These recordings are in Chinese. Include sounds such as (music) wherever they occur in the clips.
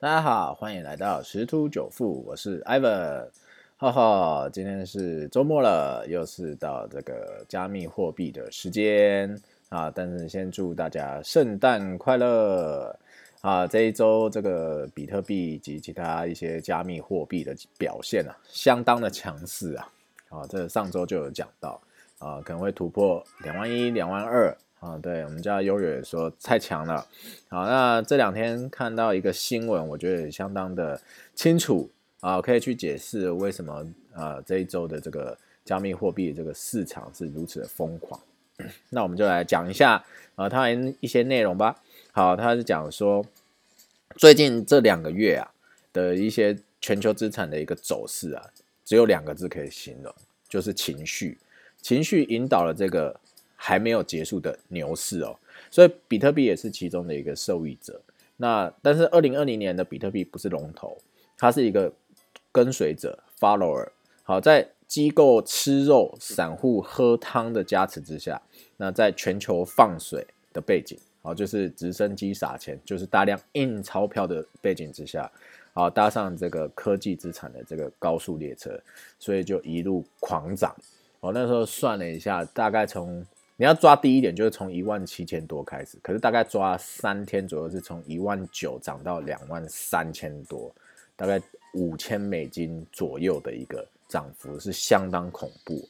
大家好，欢迎来到十突九富，我是 Ivan，哈哈，今天是周末了，又是到这个加密货币的时间啊！但是先祝大家圣诞快乐啊！这一周这个比特币及其他一些加密货币的表现啊，相当的强势啊！啊，这上周就有讲到啊，可能会突破两万一、两万二。啊，对我们家优越说太强了。好，那这两天看到一个新闻，我觉得也相当的清楚啊，可以去解释为什么啊这一周的这个加密货币这个市场是如此的疯狂。(clears throat) 那我们就来讲一下啊，它一些内容吧。好，他是讲说最近这两个月啊的一些全球资产的一个走势啊，只有两个字可以形容，就是情绪。情绪引导了这个。还没有结束的牛市哦，所以比特币也是其中的一个受益者。那但是二零二零年的比特币不是龙头，它是一个跟随者 （follower）。好，在机构吃肉、散户喝汤的加持之下，那在全球放水的背景，好，就是直升机撒钱，就是大量印钞票的背景之下，好，搭上这个科技资产的这个高速列车，所以就一路狂涨。我那时候算了一下，大概从你要抓低一点，就是从一万七千多开始，可是大概抓三天左右，是从一万九涨到两万三千多，大概五千美金左右的一个涨幅，是相当恐怖。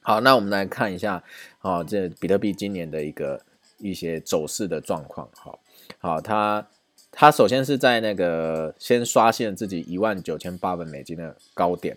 好，那我们来看一下，啊，这比特币今年的一个一些走势的状况。好，好，它它首先是在那个先刷新了自己一万九千八百美金的高点，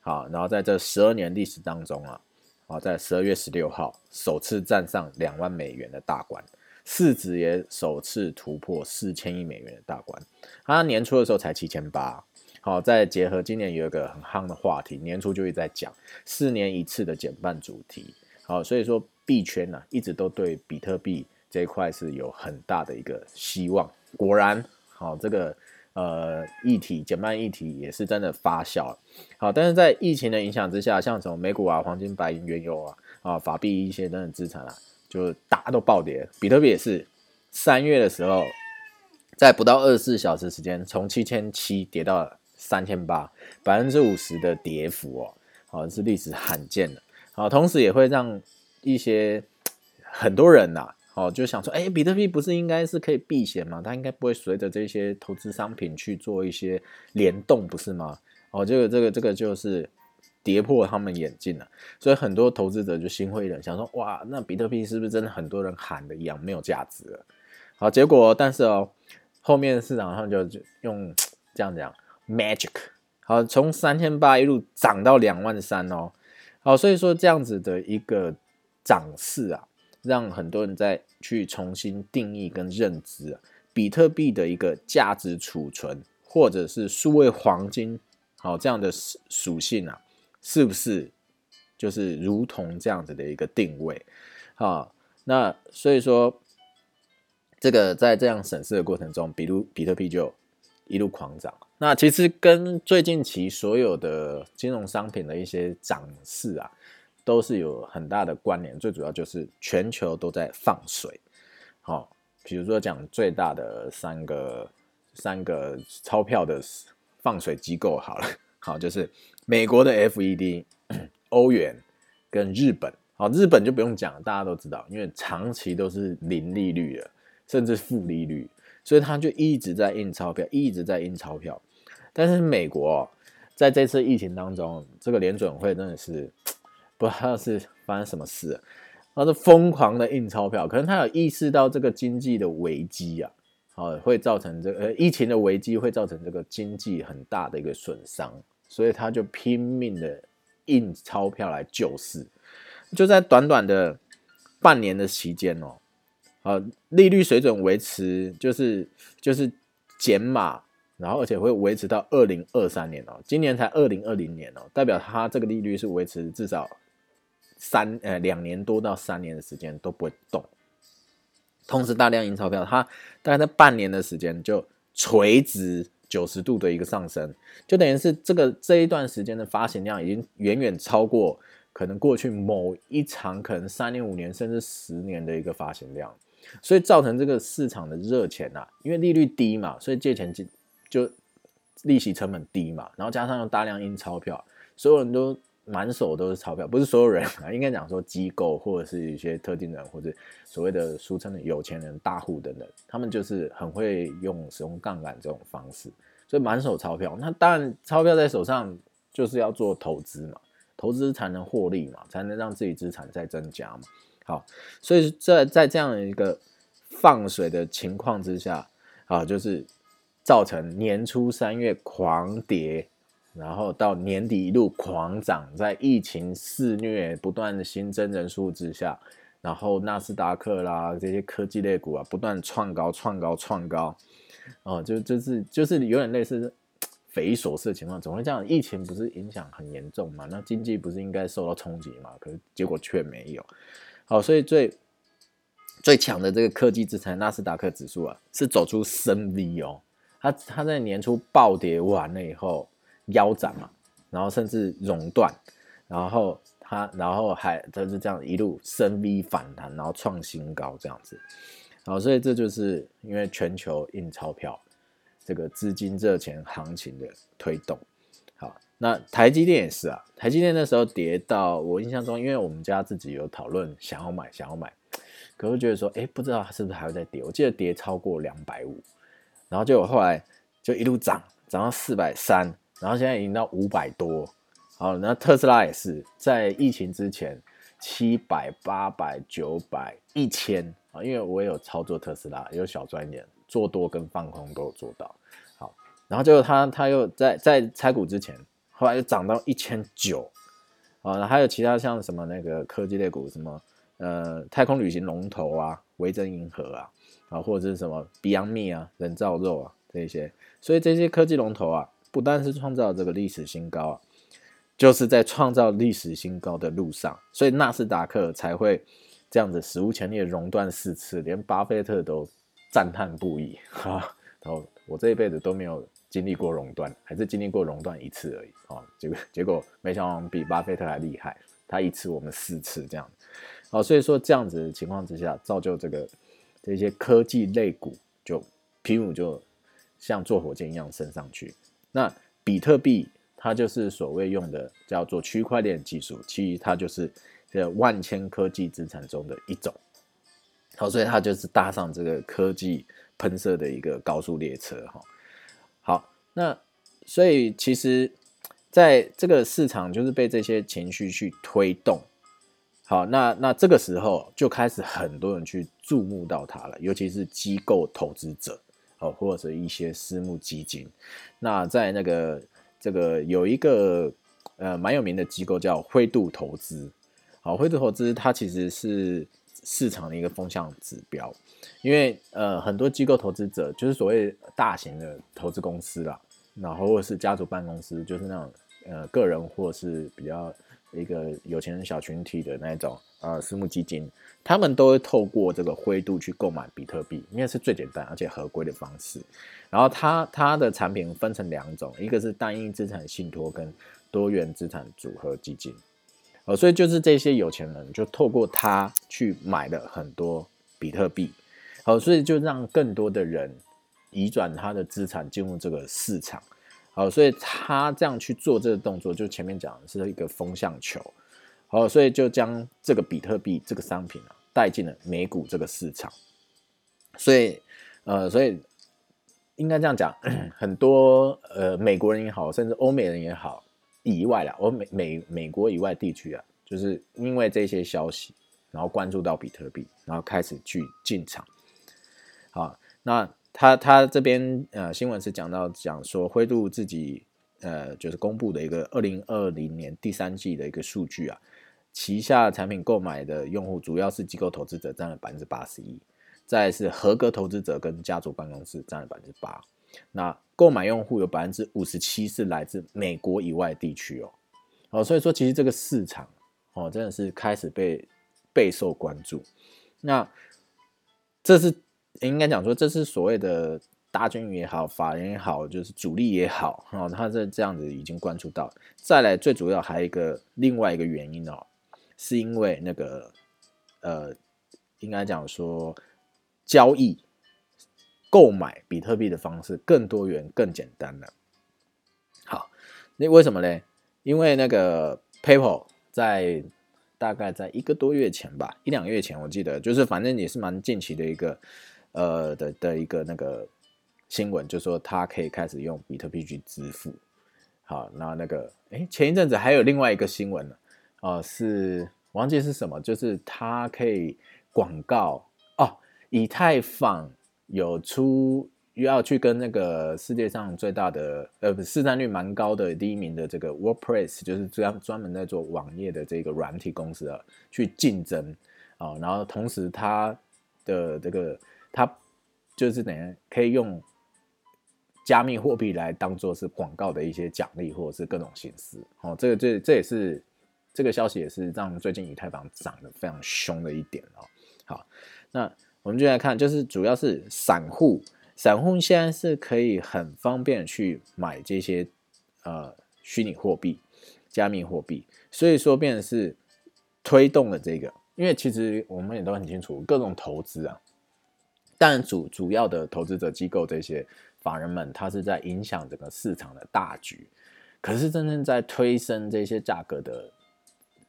好，然后在这十二年历史当中啊。好，在十二月十六号首次站上两万美元的大关，市值也首次突破四千亿美元的大关。它年初的时候才七千八。好，再结合今年有一个很夯的话题，年初就一直在讲四年一次的减半主题。好，所以说币圈呢一直都对比特币这一块是有很大的一个希望。果然，好这个。呃，议题减半议题也是真的发酵。好，但是在疫情的影响之下，像什么美股啊、黄金、白银、原油啊、啊法币一些等等资产啊，就大都暴跌。比特币也是三月的时候，在不到二十四小时时间，从七千七跌到三千八，百分之五十的跌幅哦，好是历史罕见的。好，同时也会让一些很多人呐。哦，就想说，哎，比特币不是应该是可以避险吗？它应该不会随着这些投资商品去做一些联动，不是吗？哦，这个这个这个就是跌破他们眼镜了，所以很多投资者就心灰意冷，想说，哇，那比特币是不是真的很多人喊的一样没有价值了？好，结果但是哦，后面市场上就就用这样讲 magic，好，从三千八一路涨到两万三哦，好，所以说这样子的一个涨势啊。让很多人在去重新定义跟认知啊，比特币的一个价值储存，或者是数位黄金，好这样的属性啊，是不是就是如同这样子的一个定位？好，那所以说，这个在这样审视的过程中，比如比特币就一路狂涨。那其实跟最近期所有的金融商品的一些涨势啊。都是有很大的关联，最主要就是全球都在放水，好，比如说讲最大的三个三个钞票的放水机构，好了，好，就是美国的 FED、(clears throat) 欧元跟日本，好，日本就不用讲，大家都知道，因为长期都是零利率的，甚至负利率，所以他就一直在印钞票，一直在印钞票，但是美国在这次疫情当中，这个联准会真的是。不知道是发生什么事，他是疯狂的印钞票，可能他有意识到这个经济的危机啊，好会造成这个疫情的危机会造成这个经济很大的一个损伤，所以他就拼命的印钞票来救市，就在短短的半年的期间哦，啊利率水准维持就是就是减码。然后，而且会维持到二零二三年哦，今年才二零二零年哦，代表它这个利率是维持至少三呃两年多到三年的时间都不会动。同时，大量印钞票，它大概在半年的时间就垂直九十度的一个上升，就等于是这个这一段时间的发行量已经远远超过可能过去某一场可能三年、五年甚至十年的一个发行量。所以造成这个市场的热钱呐，因为利率低嘛，所以借钱就就利息成本低嘛，然后加上大量印钞票，所有人都满手都是钞票，不是所有人啊，应该讲说机构或者是一些特定人或者所谓的俗称的有钱人、大户等等，他们就是很会用使用杠杆这种方式，所以满手钞票。那当然，钞票在手上就是要做投资嘛，投资才能获利嘛，才能让自己资产再增加嘛。好，所以在在这样的一个放水的情况之下，啊，就是造成年初三月狂跌，然后到年底一路狂涨，在疫情肆虐、不断新增人数之下，然后纳斯达克啦这些科技类股啊，不断创高、创高、创高，哦，就就是就是有点类似匪夷所思的情况，怎么会这样？疫情不是影响很严重嘛？那经济不是应该受到冲击嘛？可是结果却没有。好，所以最最强的这个科技资产纳斯达克指数啊，是走出深 V 哦。它它在年初暴跌完了以后腰斩嘛，然后甚至熔断，然后它然后还它是这样一路深 V 反弹，然后创新高这样子。好，所以这就是因为全球印钞票，这个资金热钱行情的推动。好那台积电也是啊，台积电那时候跌到我印象中，因为我们家自己有讨论想要买，想要买，可是觉得说，哎，不知道是不是还会再跌。我记得跌超过两百五，然后结果后来就一路涨，涨到四百三，然后现在已经到五百多。好，那特斯拉也是在疫情之前七百、八百、九百、一千啊，因为我也有操作特斯拉，也有小专业，做多跟放空都有做到。好，然后结果他他又在在拆股之前。后来又涨到一千九，啊，还有其他像什么那个科技类股，什么呃太空旅行龙头啊，维珍银河啊，啊或者是什么 Beyond Me 啊，人造肉啊这些，所以这些科技龙头啊，不但是创造这个历史新高啊，就是在创造历史新高的路上，所以纳斯达克才会这样子史无前例的熔断四次，连巴菲特都赞叹不已 (laughs) 哈，然后我这一辈子都没有。经历过熔断，还是经历过熔断一次而已哦。结果结果没想到比巴菲特还厉害，他一次我们四次这样。哦，所以说这样子的情况之下，造就这个这些科技类股就皮姆就像坐火箭一样升上去。那比特币它就是所谓用的叫做区块链技术，其实它就是这万千科技资产中的一种。好，所以它就是搭上这个科技喷射的一个高速列车哈。好，那所以其实，在这个市场就是被这些情绪去推动。好，那那这个时候就开始很多人去注目到它了，尤其是机构投资者，哦，或者一些私募基金。那在那个这个有一个呃蛮有名的机构叫灰度投资。好，灰度投资它其实是市场的一个风向指标。因为呃，很多机构投资者就是所谓大型的投资公司啦，然后或者是家族办公司，就是那种呃个人或是比较一个有钱人小群体的那种呃私募基金，他们都会透过这个灰度去购买比特币，因为是最简单而且合规的方式。然后它它的产品分成两种，一个是单一资产信托跟多元资产组合基金。哦，所以就是这些有钱人就透过它去买了很多比特币。好，所以就让更多的人移转他的资产进入这个市场。好，所以他这样去做这个动作，就前面讲的是一个风向球。好，所以就将这个比特币这个商品啊带进了美股这个市场。所以，呃，所以应该这样讲，(clears throat) 很多呃美国人也好，甚至欧美人也好，以外啦，欧美美美国以外地区啊，就是因为这些消息，然后关注到比特币，然后开始去进场。好，那他他这边呃新闻是讲到讲说灰度自己呃就是公布的一个二零二零年第三季的一个数据啊，旗下产品购买的用户主要是机构投资者占了百分之八十一，再是合格投资者跟家族办公室占了百分之八，那购买用户有百分之五十七是来自美国以外地区哦，哦所以说其实这个市场哦真的是开始被备受关注，那这是。应该讲说，这是所谓的大军也好，法人也好，就是主力也好，哈，他这这样子已经关注到。再来，最主要还有一个另外一个原因哦，是因为那个呃，应该讲说交易、购买比特币的方式更多元、更简单了。好，那为什么呢？因为那个 PayPal 在大概在一个多月前吧，一两个月前，我记得就是反正也是蛮近期的一个呃的的一个那个新闻，就说它可以开始用比特币去支付。好，那那个哎，前一阵子还有另外一个新闻呢，哦，是忘记是什么，就是它可以广告哦，以太坊有出。又要去跟那个世界上最大的呃市占率蛮高的第一名的这个 WordPress，就是专专门在做网页的这个软体公司啊，去竞争啊，然后同时它的这个它就是等于可以用加密货币来当做是广告的一些奖励或者是各种形式哦，这个这这也是这个消息也是让最近以太坊涨得非常凶的一点哦。好，那我们就来看，就是主要是散户。散户现在是可以很方便去买这些呃虚拟货币、加密货币，所以说变成是推动了这个。因为其实我们也都很清楚，各种投资啊，但主主要的投资者机构这些法人们，他是在影响整个市场的大局。可是真正在推升这些价格的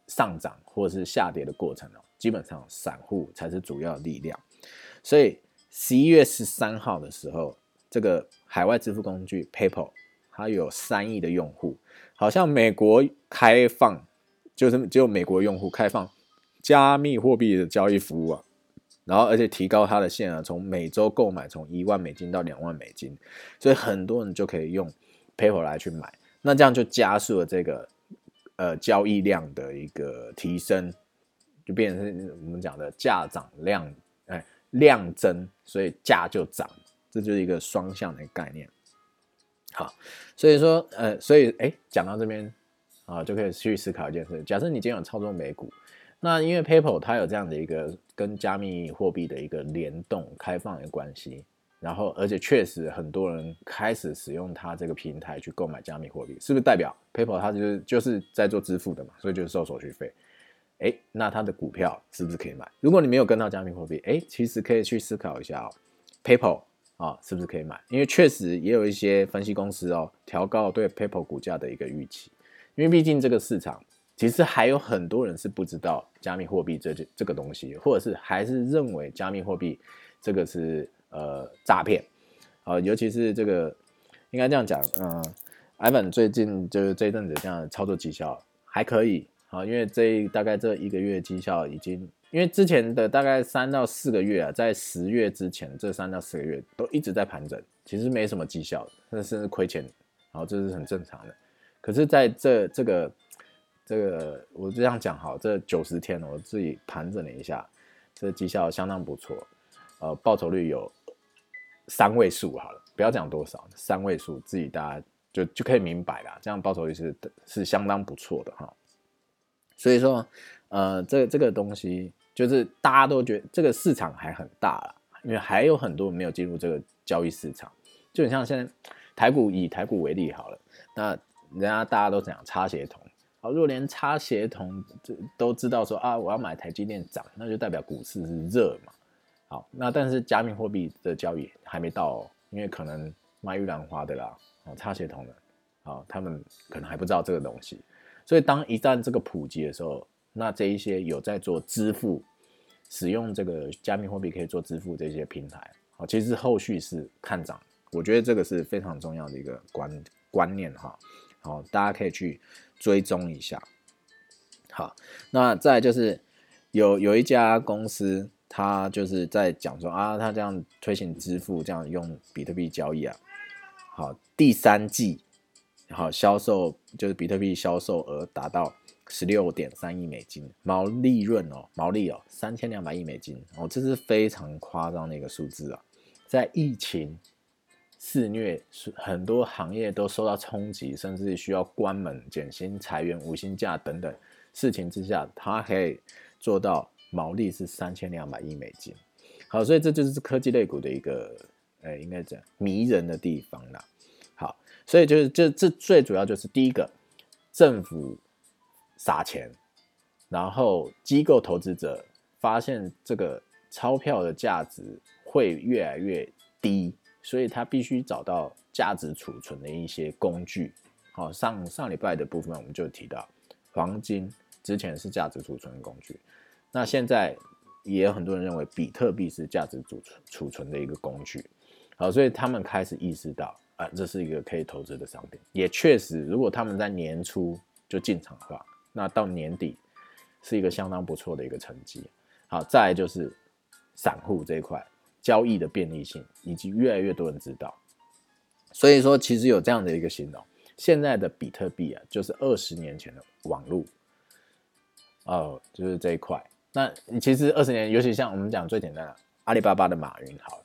上涨或是下跌的过程呢，基本上散户才是主要力量，所以。十一月十三号的时候，这个海外支付工具 PayPal 它有三亿的用户，好像美国开放就是只有美国用户开放加密货币的交易服务啊，然后而且提高它的限额，从每周购买从一万美金到两万美金，所以很多人就可以用 PayPal 来去买，那这样就加速了这个呃交易量的一个提升，就变成我们讲的价涨量哎。量增，所以价就涨，这就是一个双向的概念。好，所以说，呃，所以，哎，讲到这边啊，就可以去思考一件事：假设你今天有操作美股，那因为 PayPal 它有这样的一个跟加密货币的一个联动、开放的关系，然后而且确实很多人开始使用它这个平台去购买加密货币，是不是代表 PayPal 它就是就是在做支付的嘛？所以就是收手续费。哎，那它的股票是不是可以买？如果你没有跟到加密货币，哎，其实可以去思考一下哦，PayPal 啊，是不是可以买？因为确实也有一些分析公司哦，调高对 PayPal 股价的一个预期。因为毕竟这个市场其实还有很多人是不知道加密货币这这个东西，或者是还是认为加密货币这个是呃诈骗啊，尤其是这个应该这样讲，嗯，Ivan 最近就是这一阵子这样操作绩效还可以。啊，因为这大概这一个月绩效已经，因为之前的大概三到四个月啊，在十月之前这三到四个月都一直在盘整，其实没什么绩效，甚至亏钱，然后这是很正常的。可是在这这个这个我这样讲好，这九十天我自己盘整了一下，这绩效相当不错，呃，报酬率有三位数好了，不要讲多少，三位数自己大家就就可以明白了，这样报酬率是是相当不错的哈。所以说，呃，这这个东西就是大家都觉得这个市场还很大了，因为还有很多没有进入这个交易市场。就很像现在台股以台股为例好了，那人家大家都讲插协同，好，如果连插协同这都知道说啊，我要买台积电涨，那就代表股市是热嘛。好，那但是加密货币的交易还没到，因为可能卖玉兰花的啦，哦，插协同的，好，他们可能还不知道这个东西。所以，当一旦这个普及的时候，那这一些有在做支付、使用这个加密货币可以做支付这些平台，好，其实后续是看涨。我觉得这个是非常重要的一个观观念哈。好，大家可以去追踪一下。好，那再就是有有一家公司，他就是在讲说啊，他这样推行支付，这样用比特币交易啊，好，第三季。好，销售就是比特币销售额达到十六点三亿美金，毛利润哦，毛利哦，三千两百亿美金哦，这是非常夸张的一个数字啊！在疫情肆虐，很多行业都受到冲击，甚至需要关门、减薪、裁员、无薪假等等事情之下，它可以做到毛利是三千两百亿美金。好，所以这就是科技类股的一个，呃，应该讲迷人的地方啦。好所以就是这这最主要就是第一个，政府撒钱，然后机构投资者发现这个钞票的价值会越来越低，所以他必须找到价值储存的一些工具。好，上上礼拜的部分我们就提到黄金之前是价值储存的工具，那现在也有很多人认为比特币是价值储存储存的一个工具。好，所以他们开始意识到啊，这是一个可以投资的商品。也确实，如果他们在年初就进场的话，那到年底是一个相当不错的一个成绩。好，再就是散户这一块交易的便利性，以及越来越多人知道。所以说，其实有这样的一个形容：现在的比特币啊，就是二十年前的网络。哦，就是这一块。那其实二十年，尤其像我们讲最简单的阿里巴巴的马云，好。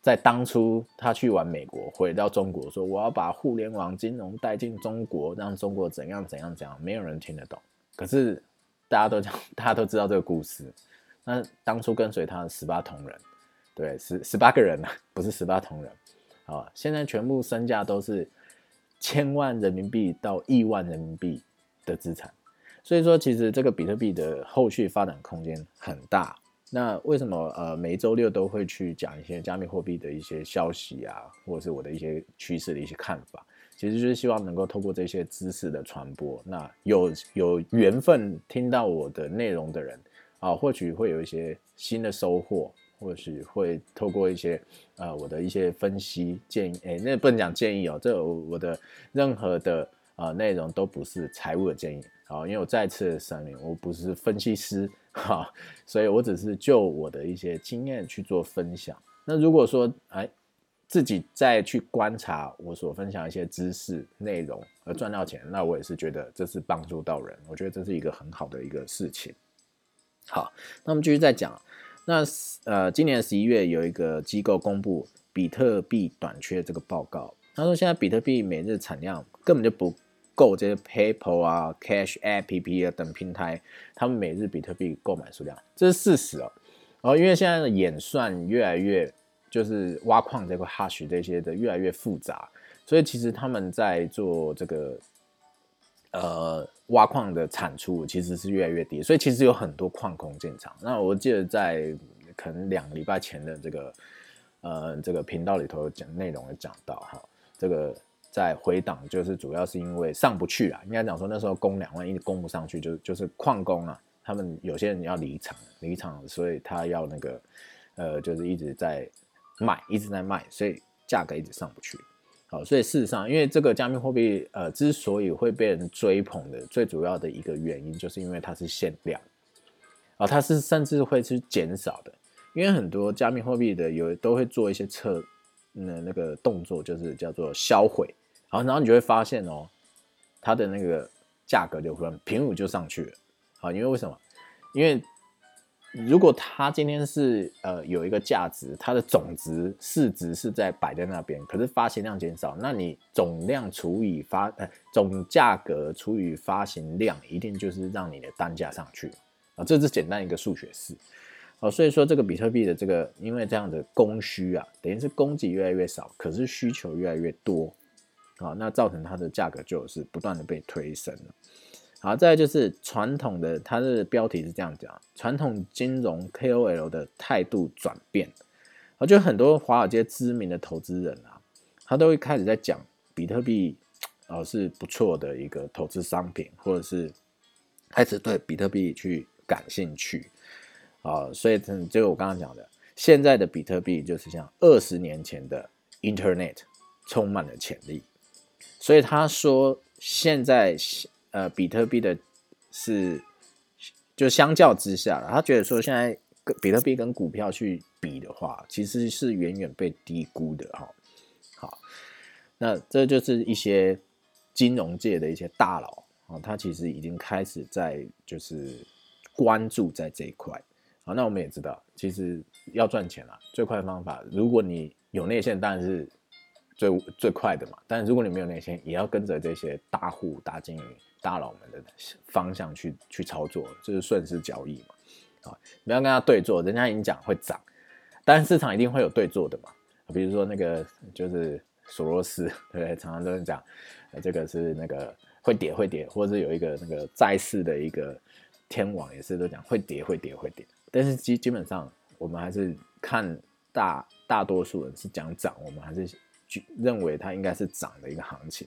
在当初，他去完美国，回到中国，说我要把互联网金融带进中国，让中国怎样怎样怎样，没有人听得懂。可是大家都讲，大家都知道这个故事。那当初跟随他的十八铜人，对，十十八个人呢，不是十八铜人啊。现在全部身价都是千万人民币到亿万人民币的资产。所以说，其实这个比特币的后续发展空间很大。那为什么呃每周六都会去讲一些加密货币的一些消息啊，或者是我的一些趋势的一些看法？其实就是希望能够透过这些知识的传播，那有有缘分听到我的内容的人啊，或许会有一些新的收获，或许会透过一些呃我的一些分析建议，哎，那不能讲建议哦，这我的任何的呃内容都不是财务的建议。好，因为我再次声明，我不是分析师哈，所以我只是就我的一些经验去做分享。那如果说哎，自己再去观察我所分享一些知识内容而赚到钱，那我也是觉得这是帮助到人，我觉得这是一个很好的一个事情。好，那我们继续再讲。那呃，今年十一月有一个机构公布比特币短缺这个报告，他说现在比特币每日产量根本就不。够这些 PayPal 啊、Cash App 啊等平台，他们每日比特币购买数量，这是事实哦。然后因为现在的演算越来越，就是挖矿这块 Hash 这些的越来越复杂，所以其实他们在做这个呃挖矿的产出其实是越来越低，所以其实有很多矿工进场。那我记得在可能两个礼拜前的这个呃这个频道里头讲内容有讲到哈，这个。在回档，就是主要是因为上不去啊，应该讲说那时候供两万一直供不上去，就就是矿工啊，他们有些人要离场，离场，所以他要那个，呃，就是一直在卖，一直在卖，所以价格一直上不去。好，所以事实上，因为这个加密货币，呃，之所以会被人追捧的最主要的一个原因，就是因为它是限量，啊，它是甚至会是减少的，因为很多加密货币的有都会做一些测。那那个动作就是叫做销毁，好，然后你就会发现哦，它的那个价格就忽然平五就上去了，好，因为为什么？因为如果它今天是呃有一个价值，它的总值市值是在摆在那边，可是发行量减少，那你总量除以发呃总价格除以发行量，一定就是让你的单价上去啊，这是简单一个数学式。哦，所以说这个比特币的这个，因为这样的供需啊，等于是供给越来越少，可是需求越来越多，啊，那造成它的价格就是不断的被推升了。好，再就是传统的，它的标题是这样讲：传统金融 KOL 的态度转变。啊，就很多华尔街知名的投资人啊，他都会开始在讲比特币，哦是不错的一个投资商品，或者是开始对比特币去感兴趣。啊，所以就我刚刚讲的，现在的比特币就是像二十年前的 Internet，充满了潜力。所以他说，现在呃，比特币的是就相较之下，他觉得说现在跟比特币跟股票去比的话，其实是远远被低估的哈。好，那这就是一些金融界的一些大佬啊，他其实已经开始在就是关注在这一块。好，那我们也知道，其实要赚钱啊，最快的方法，如果你有内线，当然是最最快的嘛。但是如果你没有内线，也要跟着这些大户、大金鱼、大佬们的方向去去操作，就是顺势交易嘛。啊，不要跟他对坐，人家已经讲会涨，但是市场一定会有对坐的嘛。比如说那个就是索罗斯，(laughs) 对不对？常常都是讲，这个是那个会跌会跌，或者是有一个那个债市的一个天网，也是都讲会跌会跌会跌。但是基基本上，我们还是看大大多数人是讲涨，我们还是认为它应该是涨的一个行情。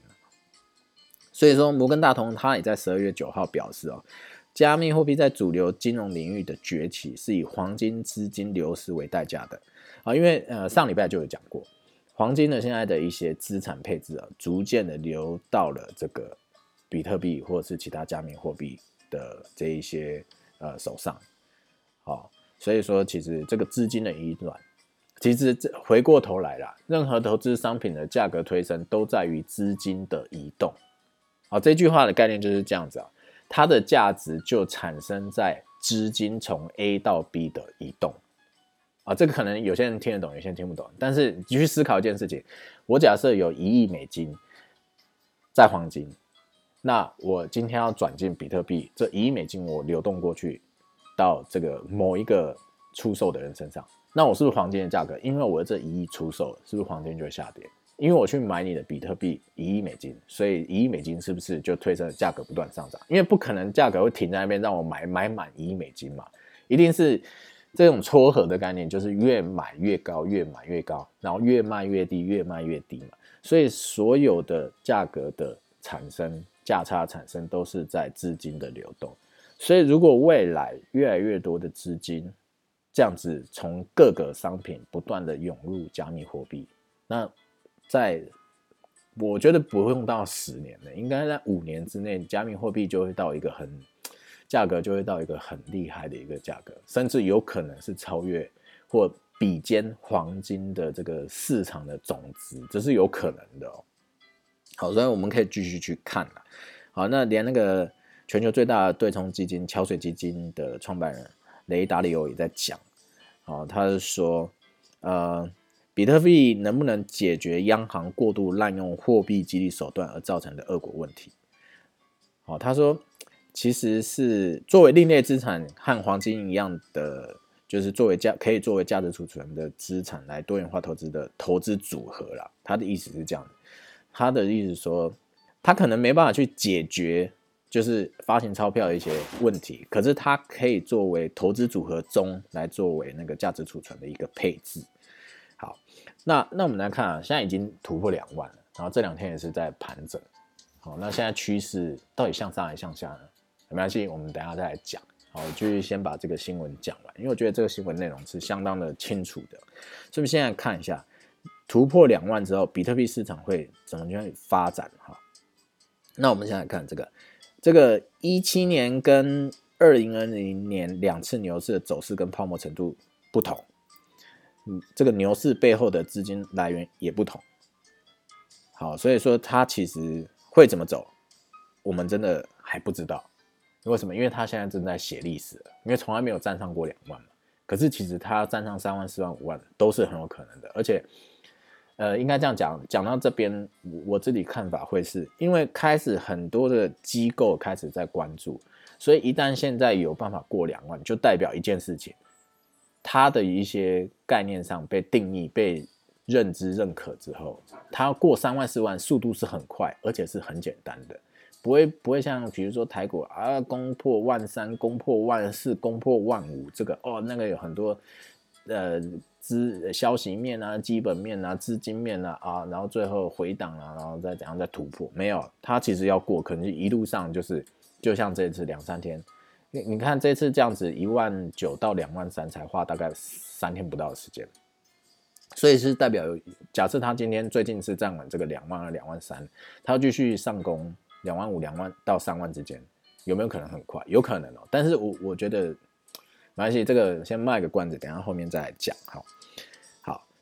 所以说，摩根大通它也在十二月九号表示哦，加密货币在主流金融领域的崛起是以黄金资金流失为代价的啊，因为呃上礼拜就有讲过，黄金的现在的一些资产配置啊，逐渐的流到了这个比特币或者是其他加密货币的这一些呃手上，好，所以说其实这个资金的移转，其实这回过头来啦，任何投资商品的价格推升都在于资金的移动。好，这句话的概念就是这样子啊，它的价值就产生在资金从 A 到 B 的移动啊，这个可能有些人听得懂，有些人听不懂。但是你去思考一件事情，我假设有一亿美金在黄金，那我今天要转进比特币，这一亿美金我流动过去到这个某一个出售的人身上，那我是不是黄金的价格？因为我这一亿出售，是不是黄金就会下跌？因为我去买你的比特币一亿美金，所以一亿美金是不是就推升价格不断上涨？因为不可能价格会停在那边让我买买满一亿美金嘛，一定是这种撮合的概念，就是越买越高，越买越高，然后越卖越低，越卖越低嘛。所以所有的价格的产生、价差产生都是在资金的流动。所以如果未来越来越多的资金这样子从各个商品不断的涌入加密货币，那在，我觉得不用到十年的，应该在五年之内，加密货币就会到一个很价格就会到一个很厉害的一个价格，甚至有可能是超越或比肩黄金的这个市场的总值，这是有可能的哦。好，所以我们可以继续去看了。好，那连那个全球最大的对冲基金桥水基金的创办人雷达里欧也在讲，好，他是说，呃。比特币能不能解决央行过度滥用货币激励手段而造成的恶果问题？好，他说，其实是作为另类资产和黄金一样的，就是作为价可以作为价值储存的资产来多元化投资的投资组合啦。他的意思是这样的，他的意思说，他可能没办法去解决就是发行钞票的一些问题，可是它可以作为投资组合中来作为那个价值储存的一个配置。那那我们来看啊，现在已经突破两万了，然后这两天也是在盘整。好，那现在趋势到底向上还是向下呢？没关系，我们等下再来讲。好，我就先把这个新闻讲完，因为我觉得这个新闻内容是相当的清楚的。所以我们现在看一下突破两万之后，比特币市场会怎么样发展？哈，那我们现在看这个，这个一七年跟二零二零年两次牛市的走势跟泡沫程度不同。这个牛市背后的资金来源也不同。好，所以说它其实会怎么走，我们真的还不知道。为什么？因为它现在正在写历史，因为从来没有站上过两万嘛。可是其实它站上三万、四万、五万都是很有可能的。而且，呃，应该这样讲，讲到这边，我自己看法会是因为开始很多的机构开始在关注，所以一旦现在有办法过两万，就代表一件事情。它的一些概念上被定义、被认知、认可之后，它过三万、四万速度是很快，而且是很简单的，不会不会像比如说台股啊，攻破万三、攻破万四、攻破万五，这个哦，那个有很多呃资消息面啊、基本面啊、资金面啊啊，然后最后回档啊，然后再怎样再突破，没有，它其实要过，可能一路上就是就像这次两三天。你你看这次这样子一万九到两万三才花大概三天不到的时间，所以是代表假设他今天最近是站稳这个两万二两万三，他要继续上攻两万五两万到三万之间，有没有可能很快？有可能哦，但是我我觉得没关系，这个先卖个关子，等下后面再讲好。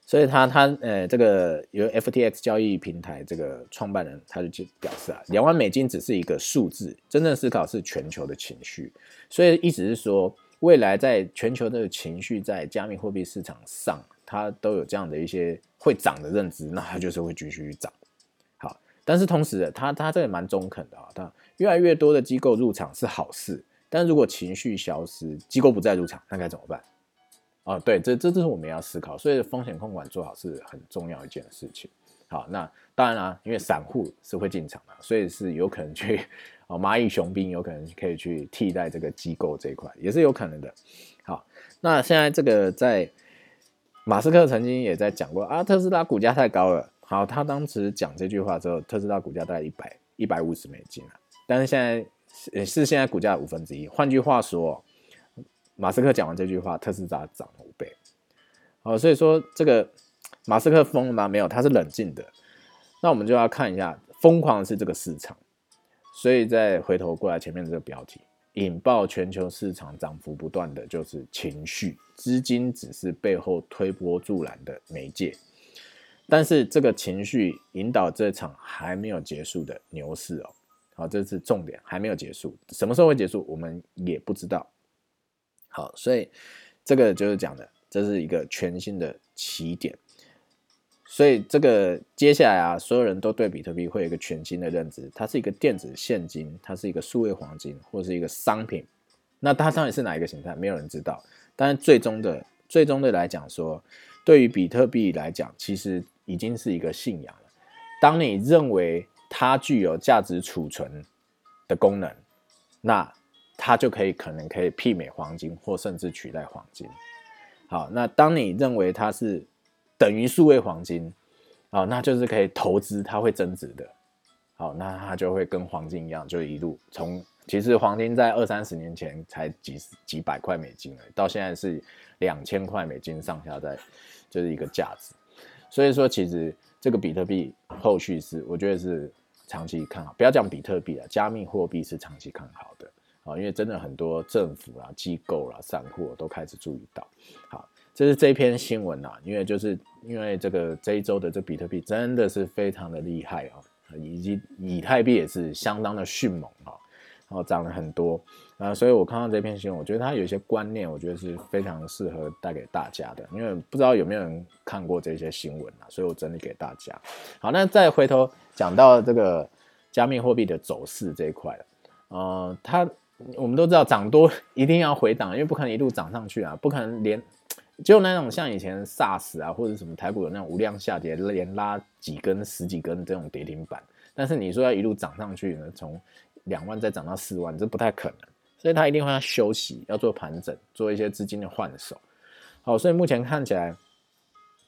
所以他他呃这个由 FTX 交易平台这个创办人他就表示啊，两万美金只是一个数字，真正思考是全球的情绪。所以意思是说，未来在全球的情绪在加密货币市场上，它都有这样的一些会涨的认知，那它就是会继续涨。好，但是同时他他这个蛮中肯的啊，他越来越多的机构入场是好事，但如果情绪消失，机构不再入场，那该怎么办？哦，对，这这就是我们要思考，所以风险控管做好是很重要一件事情。好，那当然啦，因为散户是会进场的，所以是有可能去哦，蚂蚁雄兵有可能可以去替代这个机构这一块，也是有可能的。好，那现在这个在马斯克曾经也在讲过啊，特斯拉股价太高了。好，他当时讲这句话之后，特斯拉股价大概一百一百五十美金了，但是现在是是现在股价五分之一。换句话说，马斯克讲完这句话，特斯拉涨了五倍。好，所以说这个马斯克疯了吗？没有，他是冷静的。那我们就要看一下，疯狂的是这个市场。所以再回头过来前面这个标题，引爆全球市场涨幅不断的就是情绪，资金只是背后推波助澜的媒介。但是这个情绪引导这场还没有结束的牛市哦，好，这是重点，还没有结束，什么时候会结束，我们也不知道。好，所以这个就是讲的，这是一个全新的起点。所以这个接下来啊，所有人都对比特币会有一个全新的认知，它是一个电子现金，它是一个数位黄金，或是一个商品。那它到底是哪一个形态，没有人知道。但是最终的、最终的来讲说，对于比特币来讲，其实。已经是一个信仰了。当你认为它具有价值储存的功能，那它就可以可能可以媲美黄金，或甚至取代黄金。好，那当你认为它是等于数位黄金，啊，那就是可以投资，它会增值的。好，那它就会跟黄金一样，就一路从其实黄金在二三十年前才几十几百块美金已，到现在是两千块美金上下，在就是一个价值。所以说，其实这个比特币后续是，我觉得是长期看好。不要讲比特币了，加密货币是长期看好的啊，因为真的很多政府啦、机构啦、散户都开始注意到。好，这是这篇新闻啊，因为就是因为这个这一周的这比特币真的是非常的厉害啊，以及以太币也是相当的迅猛啊。然后涨了很多，啊，所以我看到这篇新闻，我觉得它有一些观念，我觉得是非常适合带给大家的。因为不知道有没有人看过这些新闻啊，所以我整理给大家。好，那再回头讲到这个加密货币的走势这一块了，呃，它我们都知道涨多 (laughs) 一定要回档，因为不可能一路涨上去啊，不可能连就那种像以前 SARS 啊或者什么台股有那种无量下跌，连拉几根十几根这种跌停板。但是你说要一路涨上去呢，从两万再涨到四万，这不太可能，所以他一定会要休息，要做盘整，做一些资金的换手。好，所以目前看起来，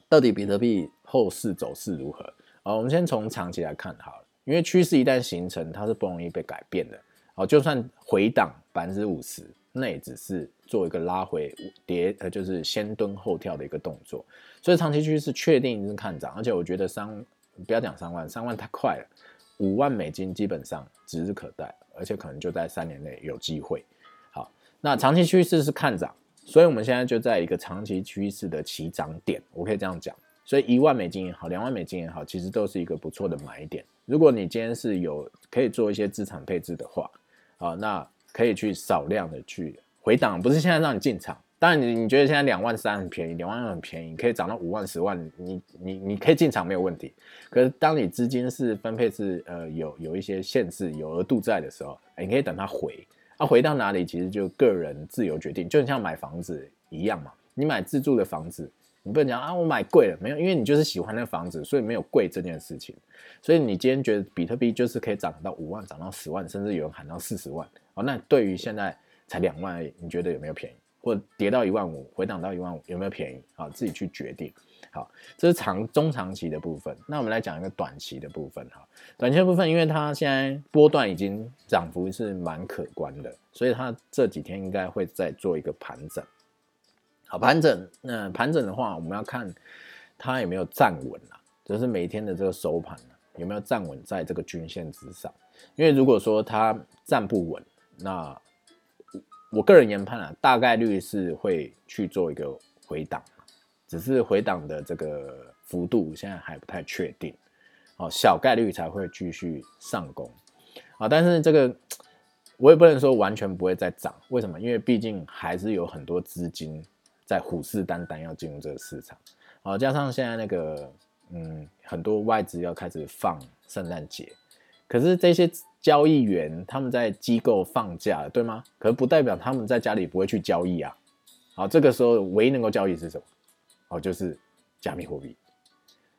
到底比特币后市走势如何？好，我们先从长期来看好了，因为趋势一旦形成，它是不容易被改变的。好，就算回档百分之五十，那也只是做一个拉回跌，呃，就是先蹲后跳的一个动作。所以长期趋势确定是看涨，而且我觉得三不要讲三万，三万太快了。五万美金基本上指日可待，而且可能就在三年内有机会。好，那长期趋势是看涨，所以我们现在就在一个长期趋势的起涨点，我可以这样讲。所以一万美金也好，两万美金也好，其实都是一个不错的买点。如果你今天是有可以做一些资产配置的话，啊，那可以去少量的去回档，不是现在让你进场。当然，你你觉得现在两万三很便宜，两万二很便宜，可以涨到五万、十万，你你你可以进场没有问题。可是，当你资金是分配是呃有有一些限制、有额度在的时候，你可以等它回。啊，回到哪里，其实就个人自由决定，就像买房子一样嘛。你买自住的房子，你不能讲啊，我买贵了，没有，因为你就是喜欢那房子，所以没有贵这件事情。所以你今天觉得比特币就是可以涨到五万，涨到十万，甚至有人喊到四十万，哦，那对于现在才两万而已，你觉得有没有便宜？或跌到一万五，回档到一万五，有没有便宜？好，自己去决定。好，这是长中长期的部分。那我们来讲一个短期的部分。哈，短期的部分，因为它现在波段已经涨幅是蛮可观的，所以它这几天应该会再做一个盘整。好，盘整。那盘整的话，我们要看它有没有站稳啊，就是每天的这个收盘有没有站稳在这个均线之上。因为如果说它站不稳，那我个人研判啊，大概率是会去做一个回档，只是回档的这个幅度现在还不太确定，哦，小概率才会继续上攻，啊，但是这个我也不能说完全不会再涨，为什么？因为毕竟还是有很多资金在虎视眈眈要进入这个市场，好，加上现在那个嗯，很多外资要开始放圣诞节，可是这些。交易员他们在机构放假了，对吗？可是不代表他们在家里不会去交易啊。好，这个时候唯一能够交易是什么？哦，就是加密货币。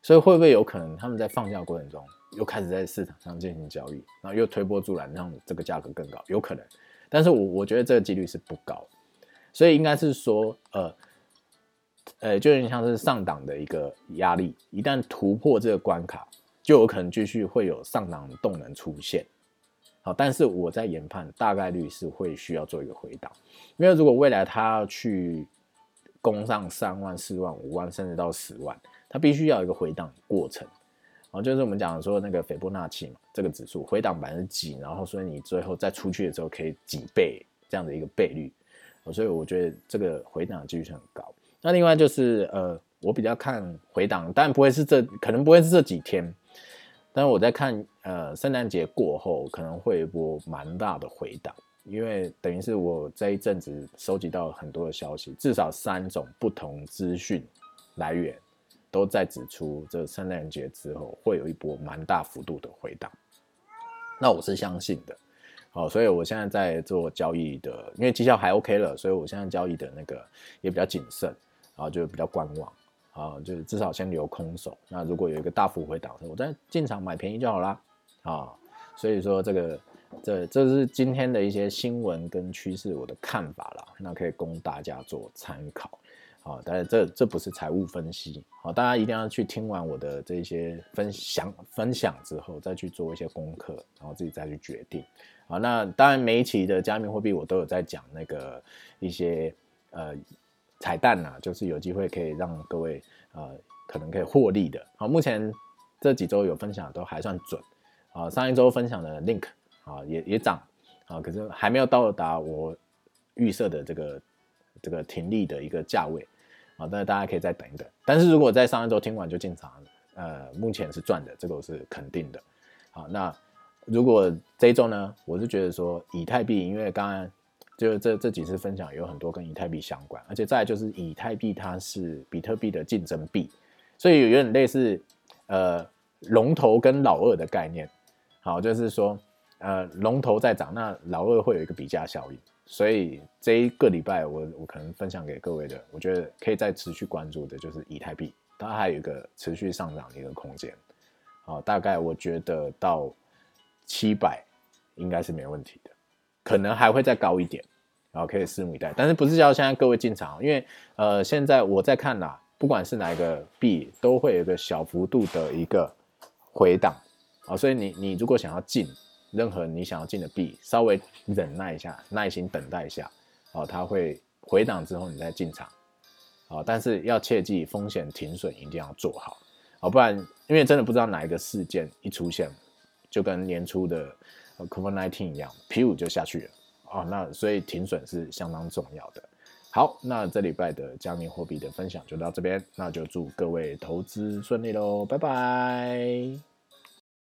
所以会不会有可能他们在放假过程中又开始在市场上进行交易，然后又推波助澜，让这个价格更高？有可能，但是我我觉得这个几率是不高。所以应该是说，呃，呃，就有点像是上档的一个压力，一旦突破这个关卡，就有可能继续会有上档动能出现。好，但是我在研判，大概率是会需要做一个回档，因为如果未来它要去攻上三万、四万、五万，甚至到十万，它必须要有一个回档过程。哦，就是我们讲说那个斐波那契嘛，这个指数回档百分之几，然后所以你最后再出去的时候可以几倍这样的一个倍率。所以我觉得这个回档几率是很高。那另外就是呃，我比较看回档，但不会是这，可能不会是这几天。但是我在看呃，圣诞节过后可能会一波蛮大的回档，因为等于是我这一阵子收集到很多的消息，至少三种不同资讯来源都在指出，这圣诞节之后会有一波蛮大幅度的回档。那我是相信的。好，所以我现在在做交易的，因为绩效还 OK 了，所以我现在交易的那个也比较谨慎，然后就比较观望，啊，就是至少先留空手。那如果有一个大幅回档，我再进场买便宜就好啦。啊，所以说这个这这是今天的一些新闻跟趋势我的看法啦，那可以供大家做参考。好，但是这这不是财务分析，好，大家一定要去听完我的这些分享分享之后，再去做一些功课，然后自己再去决定。好，那当然每一期的加密货币我都有在讲那个一些呃彩蛋呐，就是有机会可以让各位呃可能可以获利的。好，目前这几周有分享都还算准。啊，上一周分享的 link 啊也也涨啊，可是还没有到达我预设的这个这个停利的一个价位。啊，但是大家可以再等一等。但是如果在上一周听完就进场，呃，目前是赚的，这个我是肯定的。好，那如果这一周呢，我是觉得说以太币，因为刚刚就这这几次分享有很多跟以太币相关，而且再就是以太币它是比特币的竞争币，所以有点类似呃龙头跟老二的概念。好，就是说呃龙头在涨，那老二会有一个比价效应。所以这一个礼拜，我我可能分享给各位的，我觉得可以再持续关注的，就是以太币，它还有一个持续上涨的一个空间。好，大概我觉得到七百应该是没问题的，可能还会再高一点，然后可以拭目以待。但是不是叫现在各位进场？因为呃，现在我在看啦，不管是哪一个币，都会有一个小幅度的一个回档啊，所以你你如果想要进。任何你想要进的币，稍微忍耐一下，耐心等待一下，哦，它会回档之后你再进场，哦，但是要切记风险停损一定要做好，哦，不然因为真的不知道哪一个事件一出现，就跟年初的 COVID-19 一样，，P5 就下去了，啊，那所以停损是相当重要的。好，那这礼拜的加密货币的分享就到这边，那就祝各位投资顺利喽，拜拜。